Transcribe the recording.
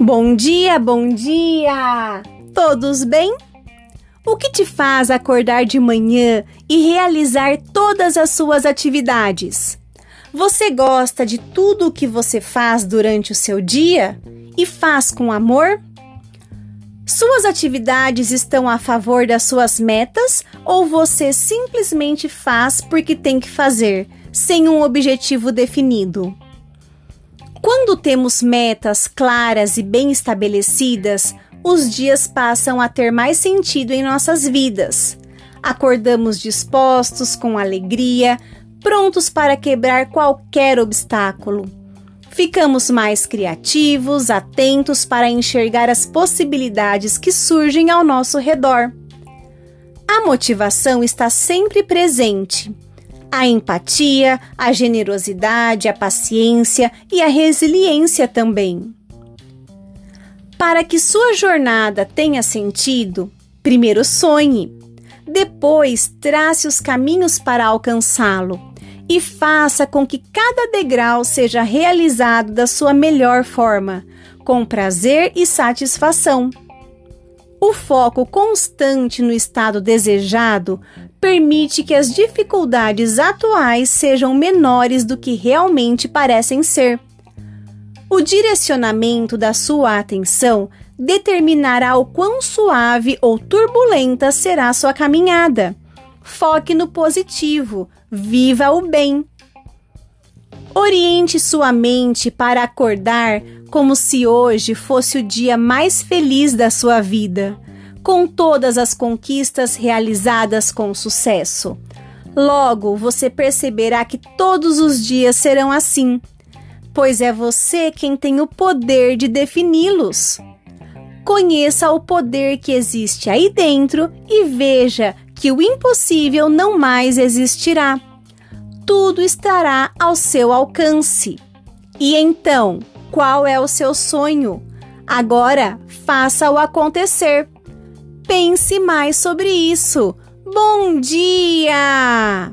Bom dia, bom dia! Todos bem? O que te faz acordar de manhã e realizar todas as suas atividades? Você gosta de tudo o que você faz durante o seu dia e faz com amor? Suas atividades estão a favor das suas metas ou você simplesmente faz porque tem que fazer, sem um objetivo definido? Quando temos metas claras e bem estabelecidas, os dias passam a ter mais sentido em nossas vidas. Acordamos dispostos, com alegria, prontos para quebrar qualquer obstáculo. Ficamos mais criativos, atentos para enxergar as possibilidades que surgem ao nosso redor. A motivação está sempre presente a empatia, a generosidade, a paciência e a resiliência também. Para que sua jornada tenha sentido, primeiro sonhe, depois trace os caminhos para alcançá-lo e faça com que cada degrau seja realizado da sua melhor forma, com prazer e satisfação. O foco constante no estado desejado permite que as dificuldades atuais sejam menores do que realmente parecem ser. O direcionamento da sua atenção determinará o quão suave ou turbulenta será sua caminhada. Foque no positivo, viva o bem. Oriente sua mente para acordar como se hoje fosse o dia mais feliz da sua vida, com todas as conquistas realizadas com sucesso. Logo, você perceberá que todos os dias serão assim, pois é você quem tem o poder de defini-los. Conheça o poder que existe aí dentro e veja que o impossível não mais existirá. Tudo estará ao seu alcance. E então, qual é o seu sonho? Agora, faça-o acontecer. Pense mais sobre isso. Bom dia!